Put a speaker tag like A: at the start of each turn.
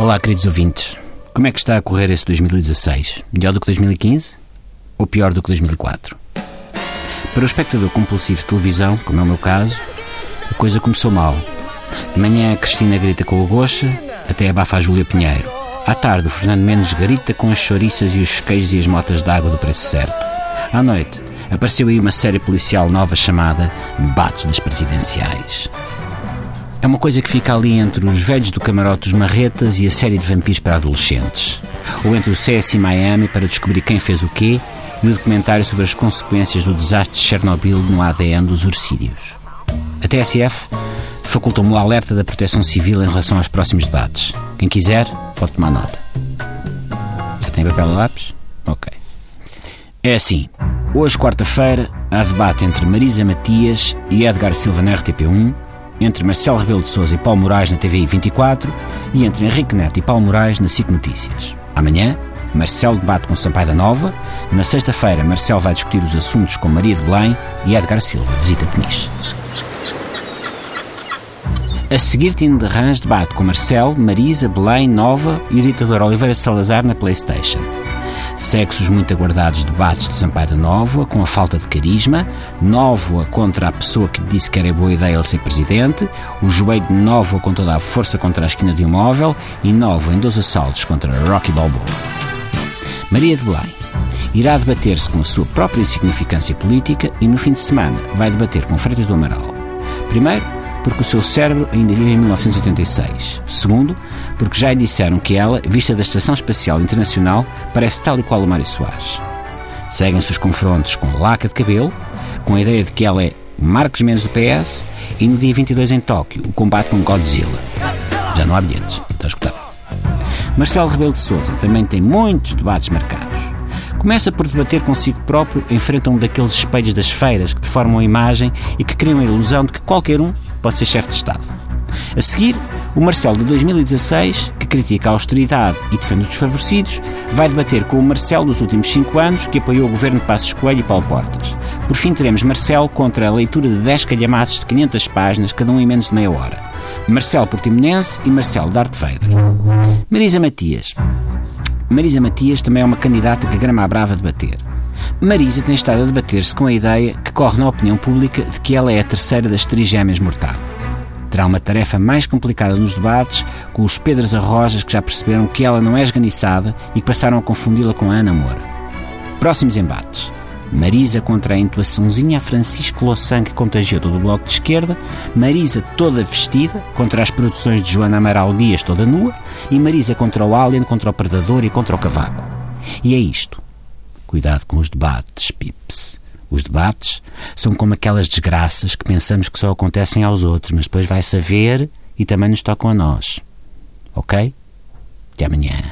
A: Olá, queridos ouvintes. Como é que está a correr esse 2016? Melhor do que 2015? Ou pior do que 2004? Para o espectador compulsivo de televisão, como é o meu caso, a coisa começou mal. De manhã a Cristina grita com o Gocha, até abafa a Júlia Pinheiro. À tarde o Fernando Mendes grita com as chouriças e os queijos e as motas de água do preço certo. À noite apareceu aí uma série policial nova chamada Debates das Presidenciais. É uma coisa que fica ali entre os velhos do camarote dos marretas e a série de vampiros para adolescentes. Ou entre o CSI Miami para descobrir quem fez o quê e o documentário sobre as consequências do desastre de Chernobyl no ADN dos ursídeos. A TSF facultou-me o alerta da proteção civil em relação aos próximos debates. Quem quiser, pode tomar nota. Já tem papel e lápis? Ok. É assim. Hoje, quarta-feira, há debate entre Marisa Matias e Edgar Silva na RTP1 entre Marcelo Rebelo de Sousa e Paulo Moraes na TVI 24 e entre Henrique Neto e Paulo Moraes na SIC Notícias. Amanhã, Marcelo debate com Sampaio da Nova. Na sexta-feira, Marcelo vai discutir os assuntos com Maria de Belém e Edgar Silva visita Peniche. A seguir, Tino de Rãs debate com Marcelo, Marisa, Belém, Nova e o ditador Oliveira Salazar na Playstation. Segue-se os muito aguardados debates de Sampaio da Nóvoa, com a falta de carisma, Nóvoa contra a pessoa que disse que era boa ideia ele ser presidente, o joelho de Nóvoa com toda a força contra a esquina de um móvel e Nóvoa em dois assaltos contra Rocky Balboa. Maria de Belém irá debater-se com a sua própria insignificância política e no fim de semana vai debater com Freitas do Amaral. Primeiro, porque o seu cérebro ainda vive em 1986. Segundo, porque já lhe disseram que ela, vista da Estação Espacial Internacional, parece tal e qual o Mário Soares. Seguem-se os confrontos com laca de cabelo, com a ideia de que ela é Marcos Mendes do PS, e no dia 22 em Tóquio, o combate com Godzilla. Já não há bilhetes, está escutado. Marcelo Rebelo de Sousa também tem muitos debates marcados. Começa por debater consigo próprio em frente a um daqueles espelhos das feiras que deformam a imagem e que criam a ilusão de que qualquer um pode ser chefe de Estado. A seguir, o Marcelo de 2016, que critica a austeridade e defende os desfavorecidos, vai debater com o Marcelo dos últimos cinco anos, que apoiou o governo de Passos Coelho e Paulo Portas. Por fim, teremos Marcelo contra a leitura de 10 calhamaços de 500 páginas, cada um em menos de meia hora. Marcelo Portimonense e Marcelo Darth Vader. Marisa Matias. Marisa Matias também é uma candidata que grama a brava debater. Marisa tem estado a debater-se com a ideia que corre na opinião pública de que ela é a terceira das três gêmeas Mortágua. Terá uma tarefa mais complicada nos debates com os Pedras Arrojas que já perceberam que ela não é esganiçada e que passaram a confundi-la com a Ana Moura. Próximos embates. Marisa contra a intuaçãozinha a Francisco Louçã que contagiou todo o bloco de esquerda, Marisa toda vestida contra as produções de Joana Amaral Dias toda nua e Marisa contra o Alien, contra o Predador e contra o Cavaco. E é isto. Cuidado com os debates, pips. Os debates são como aquelas desgraças que pensamos que só acontecem aos outros, mas depois vai saber e também nos tocam a nós. Ok? Até amanhã.